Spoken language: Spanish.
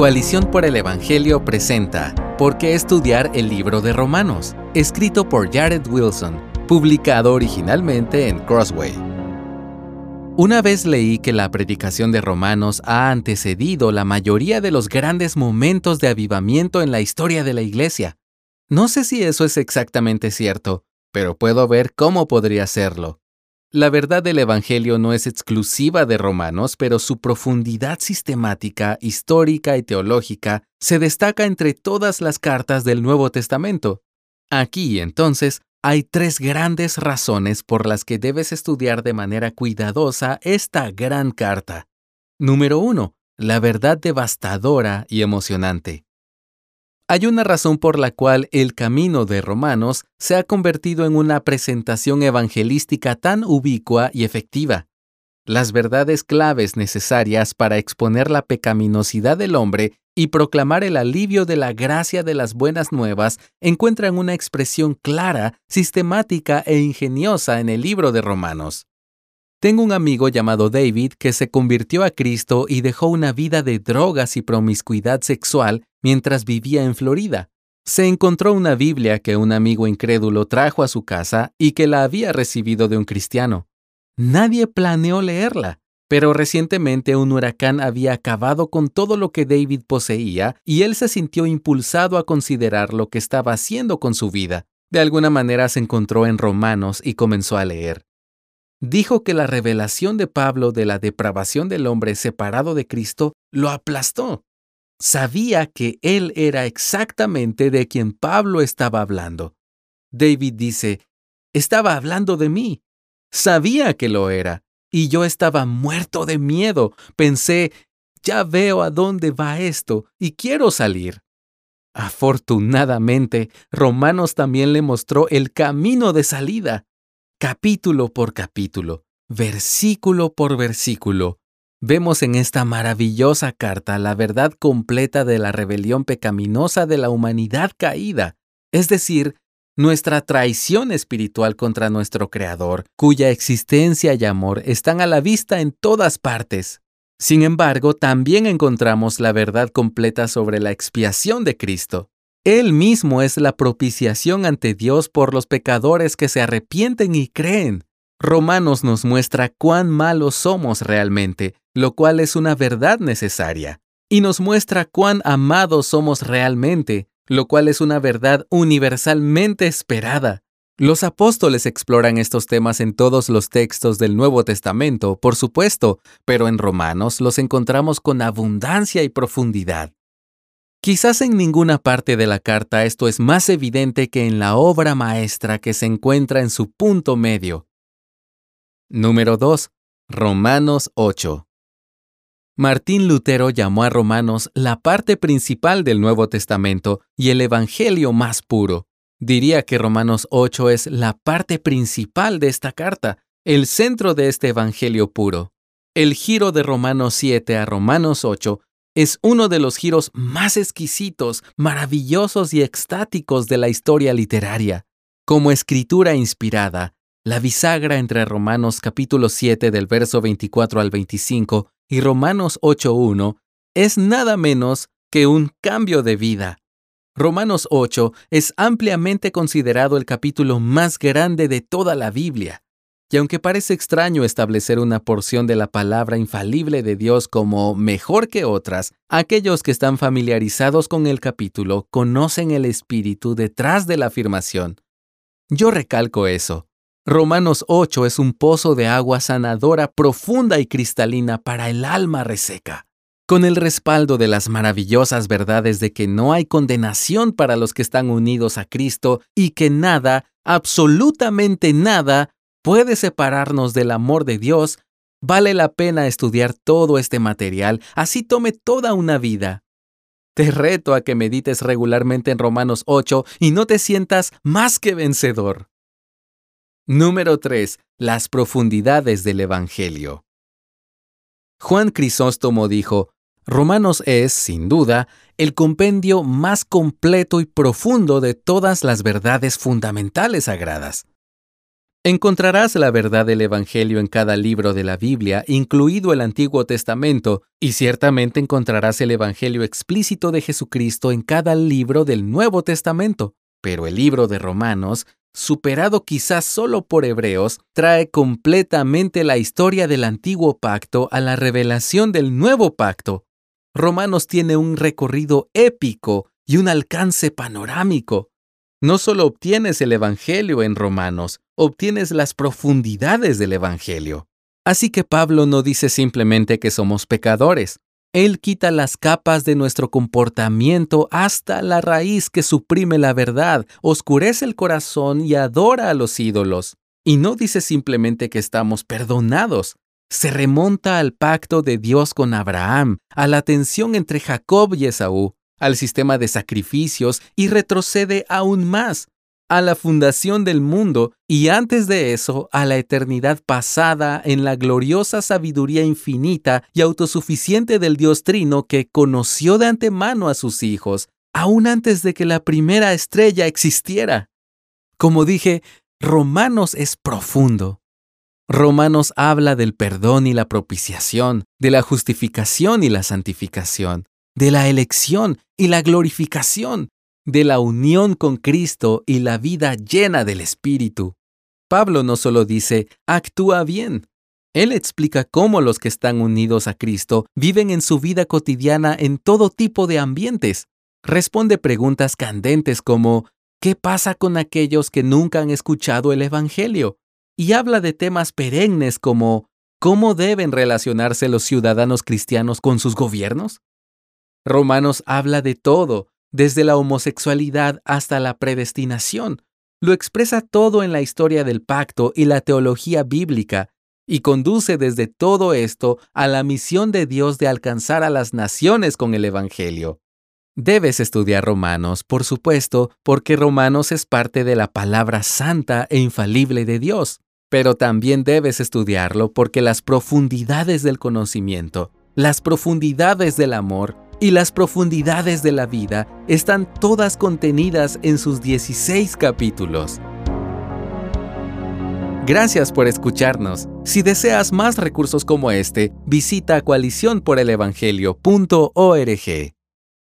Coalición por el Evangelio presenta ¿Por qué estudiar el libro de Romanos? Escrito por Jared Wilson, publicado originalmente en Crossway. Una vez leí que la predicación de Romanos ha antecedido la mayoría de los grandes momentos de avivamiento en la historia de la Iglesia. No sé si eso es exactamente cierto, pero puedo ver cómo podría serlo. La verdad del Evangelio no es exclusiva de Romanos, pero su profundidad sistemática, histórica y teológica se destaca entre todas las cartas del Nuevo Testamento. Aquí, entonces, hay tres grandes razones por las que debes estudiar de manera cuidadosa esta gran carta. Número uno, la verdad devastadora y emocionante. Hay una razón por la cual el camino de Romanos se ha convertido en una presentación evangelística tan ubicua y efectiva. Las verdades claves necesarias para exponer la pecaminosidad del hombre y proclamar el alivio de la gracia de las buenas nuevas encuentran una expresión clara, sistemática e ingeniosa en el libro de Romanos. Tengo un amigo llamado David que se convirtió a Cristo y dejó una vida de drogas y promiscuidad sexual mientras vivía en Florida. Se encontró una Biblia que un amigo incrédulo trajo a su casa y que la había recibido de un cristiano. Nadie planeó leerla, pero recientemente un huracán había acabado con todo lo que David poseía y él se sintió impulsado a considerar lo que estaba haciendo con su vida. De alguna manera se encontró en Romanos y comenzó a leer. Dijo que la revelación de Pablo de la depravación del hombre separado de Cristo lo aplastó sabía que él era exactamente de quien Pablo estaba hablando. David dice, estaba hablando de mí. Sabía que lo era, y yo estaba muerto de miedo. Pensé, ya veo a dónde va esto, y quiero salir. Afortunadamente, Romanos también le mostró el camino de salida, capítulo por capítulo, versículo por versículo, Vemos en esta maravillosa carta la verdad completa de la rebelión pecaminosa de la humanidad caída, es decir, nuestra traición espiritual contra nuestro Creador, cuya existencia y amor están a la vista en todas partes. Sin embargo, también encontramos la verdad completa sobre la expiación de Cristo. Él mismo es la propiciación ante Dios por los pecadores que se arrepienten y creen. Romanos nos muestra cuán malos somos realmente, lo cual es una verdad necesaria, y nos muestra cuán amados somos realmente, lo cual es una verdad universalmente esperada. Los apóstoles exploran estos temas en todos los textos del Nuevo Testamento, por supuesto, pero en Romanos los encontramos con abundancia y profundidad. Quizás en ninguna parte de la carta esto es más evidente que en la obra maestra que se encuentra en su punto medio, Número 2. Romanos 8. Martín Lutero llamó a Romanos la parte principal del Nuevo Testamento y el Evangelio más puro. Diría que Romanos 8 es la parte principal de esta carta, el centro de este Evangelio puro. El giro de Romanos 7 a Romanos 8 es uno de los giros más exquisitos, maravillosos y extáticos de la historia literaria. Como escritura inspirada, la bisagra entre Romanos capítulo 7 del verso 24 al 25 y Romanos 8.1 es nada menos que un cambio de vida. Romanos 8 es ampliamente considerado el capítulo más grande de toda la Biblia. Y aunque parece extraño establecer una porción de la palabra infalible de Dios como mejor que otras, aquellos que están familiarizados con el capítulo conocen el espíritu detrás de la afirmación. Yo recalco eso. Romanos 8 es un pozo de agua sanadora profunda y cristalina para el alma reseca. Con el respaldo de las maravillosas verdades de que no hay condenación para los que están unidos a Cristo y que nada, absolutamente nada, puede separarnos del amor de Dios, vale la pena estudiar todo este material, así tome toda una vida. Te reto a que medites regularmente en Romanos 8 y no te sientas más que vencedor. Número 3. Las profundidades del Evangelio. Juan Crisóstomo dijo, Romanos es, sin duda, el compendio más completo y profundo de todas las verdades fundamentales sagradas. Encontrarás la verdad del Evangelio en cada libro de la Biblia, incluido el Antiguo Testamento, y ciertamente encontrarás el Evangelio explícito de Jesucristo en cada libro del Nuevo Testamento. Pero el libro de Romanos, superado quizás solo por Hebreos, trae completamente la historia del antiguo pacto a la revelación del nuevo pacto. Romanos tiene un recorrido épico y un alcance panorámico. No solo obtienes el Evangelio en Romanos, obtienes las profundidades del Evangelio. Así que Pablo no dice simplemente que somos pecadores. Él quita las capas de nuestro comportamiento hasta la raíz que suprime la verdad, oscurece el corazón y adora a los ídolos. Y no dice simplemente que estamos perdonados. Se remonta al pacto de Dios con Abraham, a la tensión entre Jacob y Esaú, al sistema de sacrificios y retrocede aún más a la fundación del mundo y antes de eso a la eternidad pasada en la gloriosa sabiduría infinita y autosuficiente del Dios Trino que conoció de antemano a sus hijos, aún antes de que la primera estrella existiera. Como dije, Romanos es profundo. Romanos habla del perdón y la propiciación, de la justificación y la santificación, de la elección y la glorificación, de la unión con Cristo y la vida llena del Espíritu. Pablo no solo dice, actúa bien. Él explica cómo los que están unidos a Cristo viven en su vida cotidiana en todo tipo de ambientes. Responde preguntas candentes como, ¿qué pasa con aquellos que nunca han escuchado el Evangelio? Y habla de temas perennes como, ¿cómo deben relacionarse los ciudadanos cristianos con sus gobiernos? Romanos habla de todo, desde la homosexualidad hasta la predestinación. Lo expresa todo en la historia del pacto y la teología bíblica, y conduce desde todo esto a la misión de Dios de alcanzar a las naciones con el Evangelio. Debes estudiar Romanos, por supuesto, porque Romanos es parte de la palabra santa e infalible de Dios, pero también debes estudiarlo porque las profundidades del conocimiento, las profundidades del amor, y las profundidades de la vida están todas contenidas en sus 16 capítulos. Gracias por escucharnos. Si deseas más recursos como este, visita coaliciónporelevangelio.org.